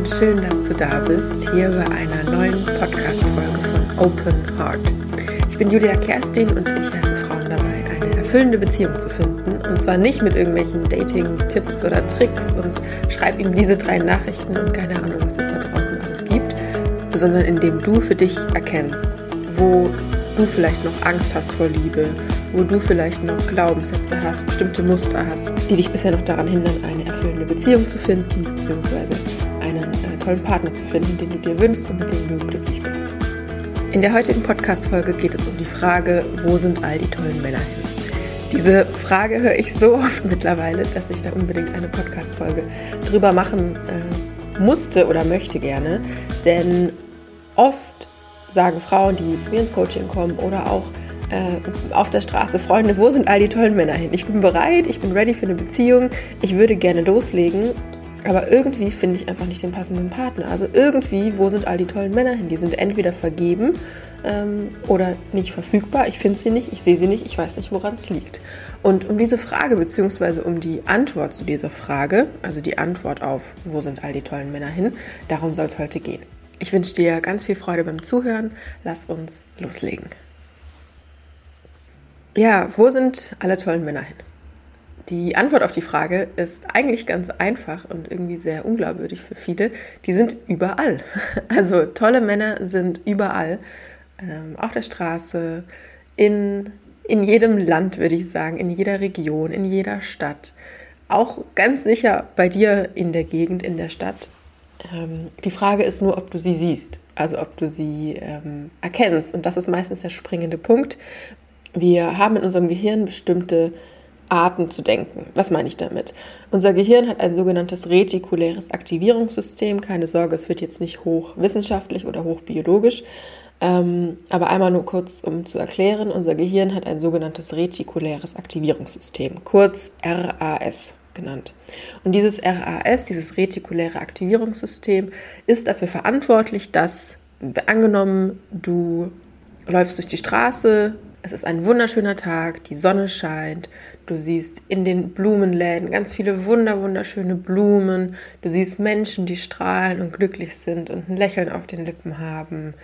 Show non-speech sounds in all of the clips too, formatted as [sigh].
und schön, dass du da bist, hier bei einer neuen Podcast-Folge von Open Heart. Ich bin Julia Kerstin und ich helfe Frauen dabei, eine erfüllende Beziehung zu finden. Und zwar nicht mit irgendwelchen Dating-Tipps oder Tricks und schreib ihnen diese drei Nachrichten und keine Ahnung, was es da draußen alles gibt, sondern indem du für dich erkennst, wo du vielleicht noch Angst hast vor Liebe, wo du vielleicht noch Glaubenssätze hast, bestimmte Muster hast, die dich bisher noch daran hindern, eine erfüllende Beziehung zu finden, beziehungsweise einen äh, tollen Partner zu finden, den du dir wünschst und mit dem du glücklich bist. In der heutigen Podcast-Folge geht es um die Frage, wo sind all die tollen Männer hin? Diese Frage höre ich so oft mittlerweile, dass ich da unbedingt eine Podcast-Folge drüber machen äh, musste oder möchte gerne. Denn oft sagen Frauen, die zu mir ins Coaching kommen oder auch äh, auf der Straße, Freunde, wo sind all die tollen Männer hin? Ich bin bereit, ich bin ready für eine Beziehung, ich würde gerne loslegen, aber irgendwie finde ich einfach nicht den passenden Partner. Also irgendwie, wo sind all die tollen Männer hin? Die sind entweder vergeben ähm, oder nicht verfügbar. Ich finde sie nicht, ich sehe sie nicht, ich weiß nicht, woran es liegt. Und um diese Frage, beziehungsweise um die Antwort zu dieser Frage, also die Antwort auf, wo sind all die tollen Männer hin, darum soll es heute gehen. Ich wünsche dir ganz viel Freude beim Zuhören. Lass uns loslegen. Ja, wo sind alle tollen Männer hin? Die Antwort auf die Frage ist eigentlich ganz einfach und irgendwie sehr unglaubwürdig für viele. Die sind überall. [laughs] Also tolle Männer sind überall. Ähm, auf der Straße, in, in jedem Land, würde ich sagen, in jeder Region, in jeder Stadt. Auch ganz sicher bei dir in der Gegend, in der Stadt. Ähm, die Frage ist nur, ob du sie siehst, also ob du sie ähm, erkennst. Und das ist meistens der springende Punkt, wir haben in unserem Gehirn bestimmte Arten zu denken. Was meine ich damit? Unser Gehirn hat ein sogenanntes retikuläres Aktivierungssystem. Keine Sorge, es wird jetzt nicht hochwissenschaftlich oder hochbiologisch. Ähm, aber einmal nur kurz, um zu erklären, unser Gehirn hat ein sogenanntes retikuläres Aktivierungssystem, kurz RAS genannt. Und dieses RAS, dieses retikuläre Aktivierungssystem, ist dafür verantwortlich, dass angenommen, du läufst durch die Straße, es ist ein wunderschöner Tag, die Sonne scheint, du siehst in den Blumenläden ganz viele wunder wunderschöne Blumen, du siehst Menschen, die strahlen und glücklich sind und ein Lächeln auf den Lippen haben.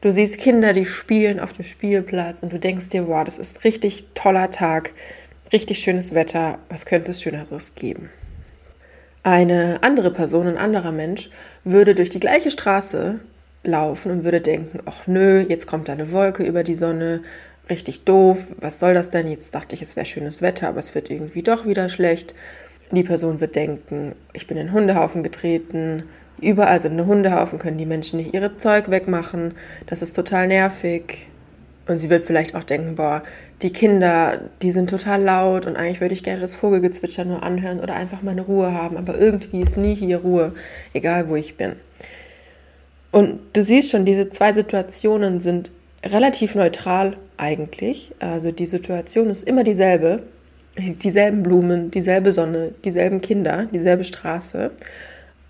Du siehst Kinder, die spielen auf dem Spielplatz und du denkst dir, wow, das ist richtig toller Tag, richtig schönes Wetter, was könnte es schöneres geben? Eine andere Person, ein anderer Mensch würde durch die gleiche Straße laufen und würde denken, ach nö, jetzt kommt eine Wolke über die Sonne, richtig doof, was soll das denn? Jetzt dachte ich, es wäre schönes Wetter, aber es wird irgendwie doch wieder schlecht. Die Person wird denken, ich bin in Hundehaufen getreten, überall sind Hundehaufen, können die Menschen nicht ihre Zeug wegmachen, das ist total nervig. Und sie wird vielleicht auch denken, boah, die Kinder, die sind total laut und eigentlich würde ich gerne das Vogelgezwitscher nur anhören oder einfach meine Ruhe haben, aber irgendwie ist nie hier Ruhe, egal wo ich bin. Und du siehst schon, diese zwei Situationen sind relativ neutral eigentlich. Also die Situation ist immer dieselbe. Dieselben Blumen, dieselbe Sonne, dieselben Kinder, dieselbe Straße.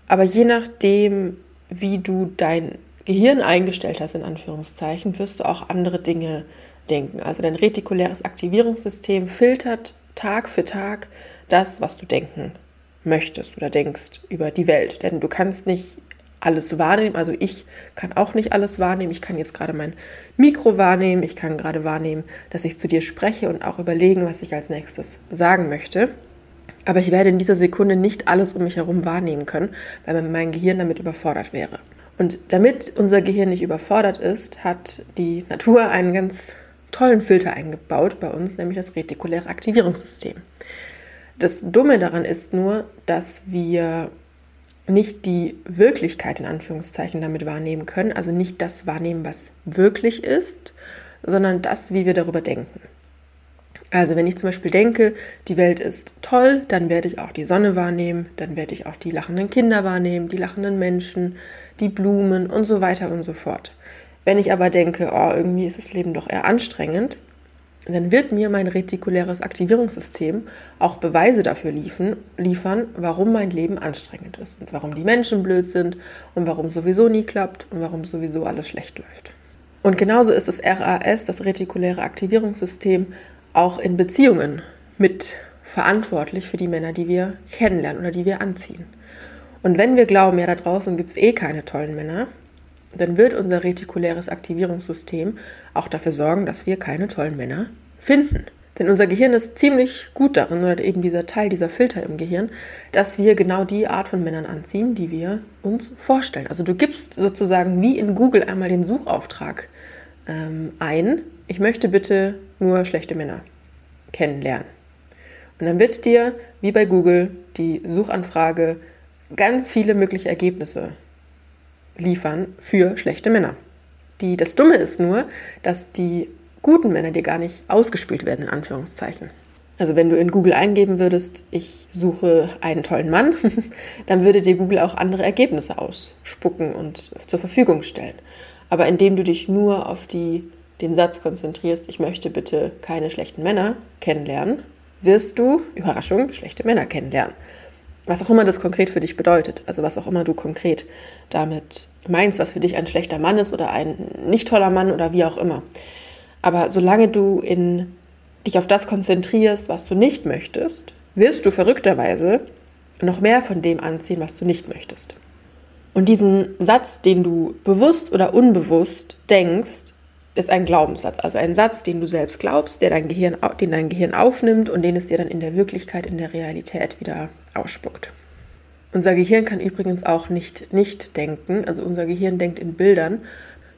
Aber je nachdem, wie du dein Gehirn eingestellt hast, in Anführungszeichen, wirst du auch andere Dinge denken. Also dein retikuläres Aktivierungssystem filtert Tag für Tag das, was du denken möchtest oder denkst über die Welt. Denn du kannst nicht alles wahrnehmen. Also ich kann auch nicht alles wahrnehmen. Ich kann jetzt gerade mein Mikro wahrnehmen. Ich kann gerade wahrnehmen, dass ich zu dir spreche und auch überlegen, was ich als nächstes sagen möchte. Aber ich werde in dieser Sekunde nicht alles um mich herum wahrnehmen können, weil mein Gehirn damit überfordert wäre. Und damit unser Gehirn nicht überfordert ist, hat die Natur einen ganz tollen Filter eingebaut bei uns, nämlich das retikuläre Aktivierungssystem. Das Dumme daran ist nur, dass wir nicht die Wirklichkeit in Anführungszeichen damit wahrnehmen können, also nicht das wahrnehmen, was wirklich ist, sondern das, wie wir darüber denken. Also wenn ich zum Beispiel denke, die Welt ist toll, dann werde ich auch die Sonne wahrnehmen, dann werde ich auch die lachenden Kinder wahrnehmen, die lachenden Menschen, die Blumen und so weiter und so fort. Wenn ich aber denke, oh, irgendwie ist das Leben doch eher anstrengend, dann wird mir mein retikuläres Aktivierungssystem auch Beweise dafür liefen, liefern, warum mein Leben anstrengend ist und warum die Menschen blöd sind und warum sowieso nie klappt und warum sowieso alles schlecht läuft. Und genauso ist das RAS, das retikuläre Aktivierungssystem, auch in Beziehungen mit verantwortlich für die Männer, die wir kennenlernen oder die wir anziehen. Und wenn wir glauben, ja, da draußen gibt es eh keine tollen Männer, dann wird unser retikuläres Aktivierungssystem auch dafür sorgen, dass wir keine tollen Männer finden. Denn unser Gehirn ist ziemlich gut darin, oder eben dieser Teil, dieser Filter im Gehirn, dass wir genau die Art von Männern anziehen, die wir uns vorstellen. Also du gibst sozusagen wie in Google einmal den Suchauftrag ähm, ein, ich möchte bitte nur schlechte Männer kennenlernen. Und dann wird dir, wie bei Google, die Suchanfrage ganz viele mögliche Ergebnisse liefern für schlechte Männer. Die, das Dumme ist nur, dass die guten Männer dir gar nicht ausgespielt werden, in Anführungszeichen. Also wenn du in Google eingeben würdest, ich suche einen tollen Mann, [laughs] dann würde dir Google auch andere Ergebnisse ausspucken und zur Verfügung stellen. Aber indem du dich nur auf die, den Satz konzentrierst, ich möchte bitte keine schlechten Männer kennenlernen, wirst du, Überraschung, schlechte Männer kennenlernen. Was auch immer das konkret für dich bedeutet, also was auch immer du konkret damit meinst, was für dich ein schlechter Mann ist oder ein nicht toller Mann oder wie auch immer. Aber solange du in, dich auf das konzentrierst, was du nicht möchtest, wirst du verrückterweise noch mehr von dem anziehen, was du nicht möchtest. Und diesen Satz, den du bewusst oder unbewusst denkst, ist ein Glaubenssatz, also ein Satz, den du selbst glaubst, der dein Gehirn, den dein Gehirn aufnimmt und den es dir dann in der Wirklichkeit, in der Realität wieder ausspuckt. Unser Gehirn kann übrigens auch nicht nicht denken, also unser Gehirn denkt in Bildern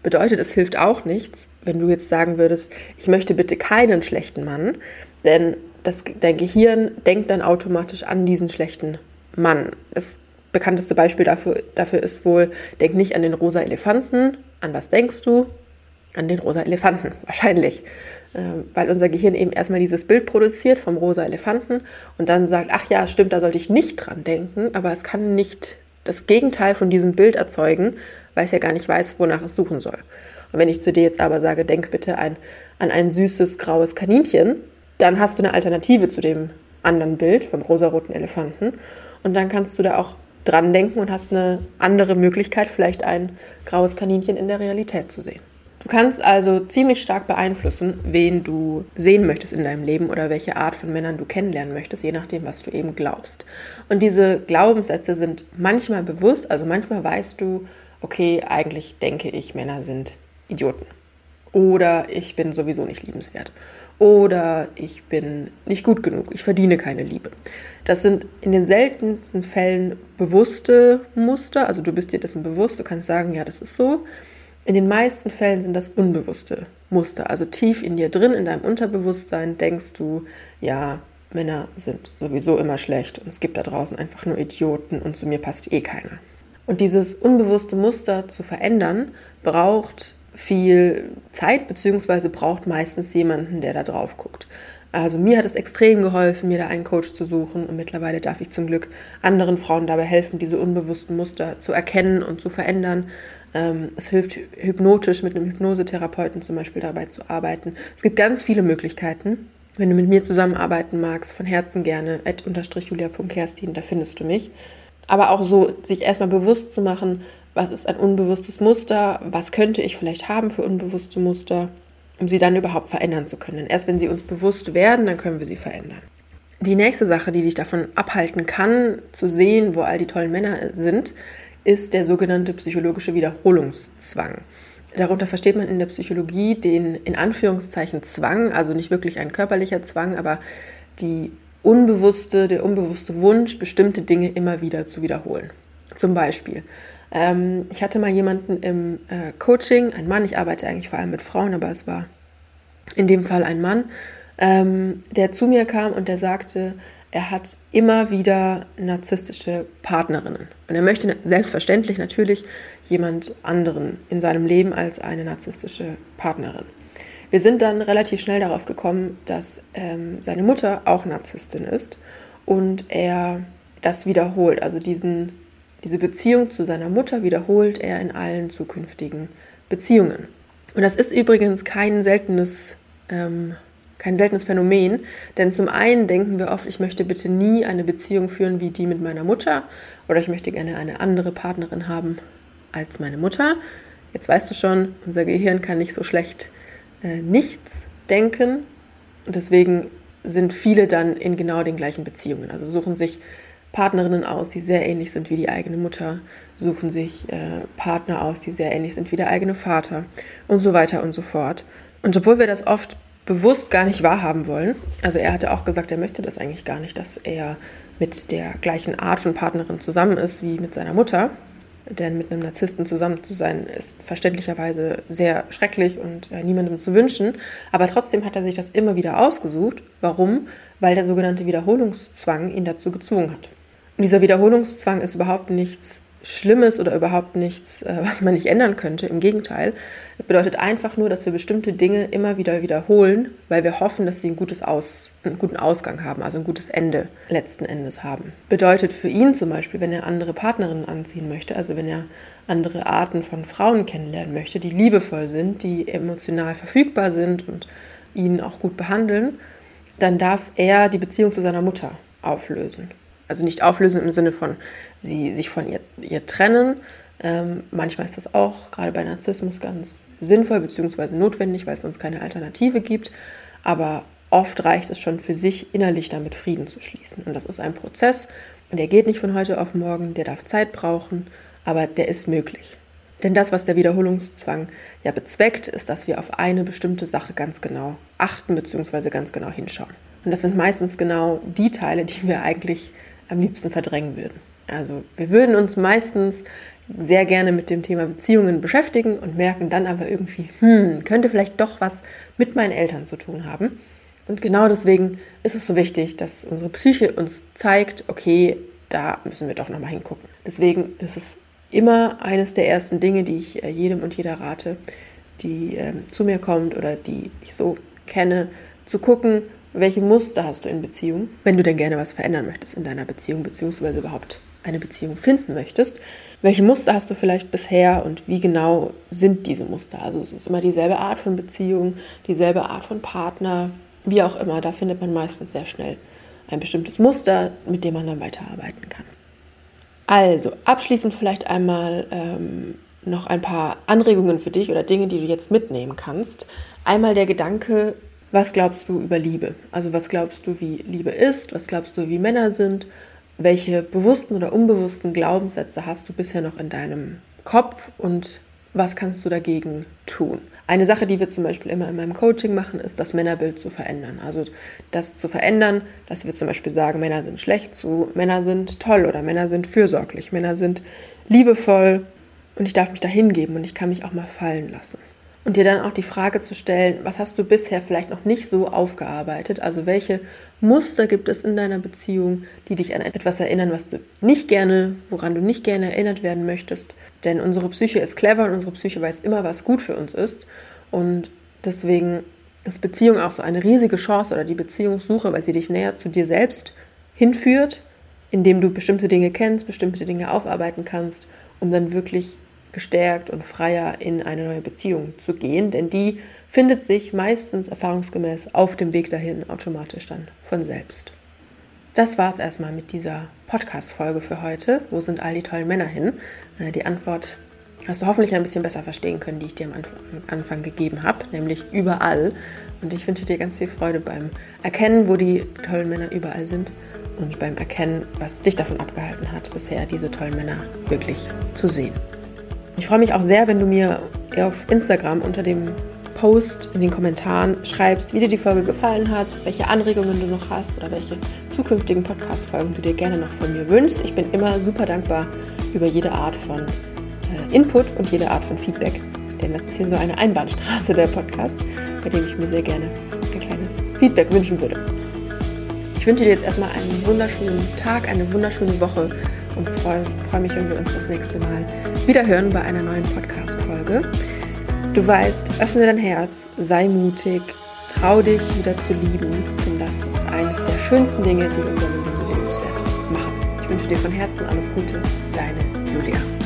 Bedeutet, es hilft auch nichts, wenn du jetzt sagen würdest, ich möchte bitte keinen schlechten Mann, denn das, dein Gehirn denkt dann automatisch an diesen schlechten Mann. Das bekannteste Beispiel dafür, dafür ist wohl, denk nicht an den rosa Elefanten. An was denkst du? An den rosa Elefanten, [laughs] wahrscheinlich. Ähm, weil unser Gehirn eben erstmal dieses Bild produziert vom rosa Elefanten und dann sagt, ach ja, stimmt, da sollte ich nicht dran denken, aber es kann nicht das Gegenteil von diesem Bild erzeugen, weil es ja gar nicht weiß, wonach es suchen soll. Und wenn ich zu dir jetzt aber sage, denk bitte ein, an ein süßes graues Kaninchen, dann hast du eine Alternative zu dem anderen Bild vom rosaroten Elefanten. Und dann kannst du da auch dran denken und hast eine andere Möglichkeit, vielleicht ein graues Kaninchen in der Realität zu sehen. Du kannst also ziemlich stark beeinflussen, wen du sehen möchtest in deinem Leben oder welche Art von Männern du kennenlernen möchtest, je nachdem, was du eben glaubst. Und diese Glaubenssätze sind manchmal bewusst, also manchmal weißt du, okay, eigentlich denke ich, Männer sind Idioten. Oder ich bin sowieso nicht liebenswert. Oder ich bin nicht gut genug, ich verdiene keine Liebe. Das sind in den seltensten Fällen bewusste Muster, also du bist dir dessen bewusst, du kannst sagen, ja, das ist so. In den meisten Fällen sind das unbewusste Muster. Also tief in dir drin, in deinem Unterbewusstsein denkst du, ja, Männer sind sowieso immer schlecht und es gibt da draußen einfach nur Idioten und zu mir passt eh keiner. Und dieses unbewusste Muster zu verändern, braucht viel Zeit, beziehungsweise braucht meistens jemanden, der da drauf guckt. Also mir hat es extrem geholfen, mir da einen Coach zu suchen und mittlerweile darf ich zum Glück anderen Frauen dabei helfen, diese unbewussten Muster zu erkennen und zu verändern. Ähm, es hilft hypnotisch mit einem Hypnosetherapeuten zum Beispiel dabei zu arbeiten. Es gibt ganz viele Möglichkeiten. Wenn du mit mir zusammenarbeiten magst, von Herzen gerne, julia.kerstin, da findest du mich. Aber auch so, sich erstmal bewusst zu machen, was ist ein unbewusstes Muster, was könnte ich vielleicht haben für unbewusste Muster um sie dann überhaupt verändern zu können. Denn erst wenn sie uns bewusst werden, dann können wir sie verändern. Die nächste Sache, die dich davon abhalten kann, zu sehen, wo all die tollen Männer sind, ist der sogenannte psychologische Wiederholungszwang. Darunter versteht man in der Psychologie den in Anführungszeichen Zwang, also nicht wirklich ein körperlicher Zwang, aber die unbewusste, der unbewusste Wunsch, bestimmte Dinge immer wieder zu wiederholen. Zum Beispiel, ähm, ich hatte mal jemanden im äh, Coaching, ein Mann, ich arbeite eigentlich vor allem mit Frauen, aber es war in dem Fall ein Mann, ähm, der zu mir kam und der sagte, er hat immer wieder narzisstische Partnerinnen. Und er möchte selbstverständlich natürlich jemand anderen in seinem Leben als eine narzisstische Partnerin. Wir sind dann relativ schnell darauf gekommen, dass ähm, seine Mutter auch Narzisstin ist und er das wiederholt, also diesen diese Beziehung zu seiner Mutter wiederholt er in allen zukünftigen Beziehungen. Und das ist übrigens kein seltenes, ähm, kein seltenes Phänomen, denn zum einen denken wir oft, ich möchte bitte nie eine Beziehung führen wie die mit meiner Mutter oder ich möchte gerne eine andere Partnerin haben als meine Mutter. Jetzt weißt du schon, unser Gehirn kann nicht so schlecht äh, nichts denken und deswegen sind viele dann in genau den gleichen Beziehungen. Also suchen sich Partnerinnen aus, die sehr ähnlich sind wie die eigene Mutter, suchen sich äh, Partner aus, die sehr ähnlich sind wie der eigene Vater und so weiter und so fort. Und obwohl wir das oft bewusst gar nicht wahrhaben wollen, also er hatte auch gesagt, er möchte das eigentlich gar nicht, dass er mit der gleichen Art von Partnerin zusammen ist wie mit seiner Mutter, denn mit einem Narzissten zusammen zu sein, ist verständlicherweise sehr schrecklich und äh, niemandem zu wünschen. Aber trotzdem hat er sich das immer wieder ausgesucht. Warum? Weil der sogenannte Wiederholungszwang ihn dazu gezwungen hat. Dieser Wiederholungszwang ist überhaupt nichts Schlimmes oder überhaupt nichts, äh, was man nicht ändern könnte. Im Gegenteil, es bedeutet einfach nur, dass wir bestimmte Dinge immer wieder wiederholen, weil wir hoffen, dass sie ein gutes Aus, einen guten Ausgang haben, also ein gutes Ende letzten Endes haben. Bedeutet für ihn zum Beispiel, wenn er andere Partnerinnen anziehen möchte, also wenn er andere Arten von Frauen kennenlernen möchte, die liebevoll sind, die emotional verfügbar sind und ihn auch gut behandeln, dann darf er die Beziehung zu seiner Mutter auflösen. Also nicht auflösen im Sinne von sie sich von ihr, ihr trennen. Ähm, manchmal ist das auch gerade bei Narzissmus ganz sinnvoll bzw. notwendig, weil es sonst keine Alternative gibt. Aber oft reicht es schon für sich, innerlich damit Frieden zu schließen. Und das ist ein Prozess und der geht nicht von heute auf morgen, der darf Zeit brauchen, aber der ist möglich. Denn das, was der Wiederholungszwang ja bezweckt, ist, dass wir auf eine bestimmte Sache ganz genau achten bzw. ganz genau hinschauen. Und das sind meistens genau die Teile, die wir eigentlich am liebsten verdrängen würden. Also wir würden uns meistens sehr gerne mit dem Thema Beziehungen beschäftigen und merken dann aber irgendwie, hm, könnte vielleicht doch was mit meinen Eltern zu tun haben. Und genau deswegen ist es so wichtig, dass unsere Psyche uns zeigt, okay, da müssen wir doch nochmal hingucken. Deswegen ist es immer eines der ersten Dinge, die ich äh, jedem und jeder rate, die äh, zu mir kommt oder die ich so kenne, zu gucken, welche Muster hast du in Beziehung, wenn du denn gerne was verändern möchtest in deiner Beziehung, beziehungsweise überhaupt eine Beziehung finden möchtest. Welche Muster hast du vielleicht bisher und wie genau sind diese Muster? Also es ist immer dieselbe Art von Beziehung, dieselbe Art von Partner, wie auch immer. Da findet man meistens sehr schnell ein bestimmtes Muster, mit dem man dann weiterarbeiten kann. Also abschließend vielleicht einmal ähm, noch ein paar Anregungen für dich oder Dinge, die du jetzt mitnehmen kannst. Einmal der Gedanke, was glaubst du über Liebe? Also was glaubst du, wie Liebe ist? Was glaubst du, wie Männer sind? Welche bewussten oder unbewussten Glaubenssätze hast du bisher noch in deinem Kopf und was kannst du dagegen tun? Eine Sache, die wir zum Beispiel immer in meinem Coaching machen, ist das Männerbild zu verändern. Also das zu verändern, dass wir zum Beispiel sagen, Männer sind schlecht zu Männer sind toll oder Männer sind fürsorglich, Männer sind liebevoll und ich darf mich da hingeben und ich kann mich auch mal fallen lassen und dir dann auch die Frage zu stellen, was hast du bisher vielleicht noch nicht so aufgearbeitet? Also welche Muster gibt es in deiner Beziehung, die dich an etwas erinnern, was du nicht gerne, woran du nicht gerne erinnert werden möchtest? Denn unsere Psyche ist clever und unsere Psyche weiß immer, was gut für uns ist. Und deswegen ist Beziehung auch so eine riesige Chance oder die Beziehungssuche, weil sie dich näher zu dir selbst hinführt, indem du bestimmte Dinge kennst, bestimmte Dinge aufarbeiten kannst, um dann wirklich gestärkt und freier in eine neue Beziehung zu gehen, denn die findet sich meistens erfahrungsgemäß auf dem Weg dahin automatisch dann von selbst. Das war es erstmal mit dieser Podcast-Folge für heute. Wo sind all die tollen Männer hin? Äh, die Antwort hast du hoffentlich ein bisschen besser verstehen können, die ich dir am Anfang gegeben habe, nämlich überall. Und ich wünsche dir ganz viel Freude beim Erkennen, wo die tollen Männer überall sind und beim Erkennen, was dich davon abgehalten hat, bisher diese tollen Männer wirklich zu sehen. Ich freue mich auch sehr, wenn du mir auf Instagram unter dem Post in den Kommentaren schreibst, wie dir die Folge gefallen hat, welche Anregungen du noch hast oder welche zukünftigen Podcast-Folgen du dir gerne noch von mir wünschst. Ich bin immer super dankbar über jede Art von äh, Input und jede Art von Feedback, denn das ist hier so eine Einbahnstraße der Podcast, bei dem ich mir sehr gerne ein kleines Feedback wünschen würde. Ich wünsche dir jetzt erstmal einen wunderschönen Tag, eine wunderschöne Woche und freue freu mich, wenn wir uns das nächste Mal wieder hören bei einer neuen Podcast-Folge. Du weißt, öffne dein Herz, sei mutig, trau dich wieder zu lieben, denn das ist eines der schönsten Dinge, die unser Leben lebenswert machen. Ich wünsche dir von Herzen alles Gute, deine Julia.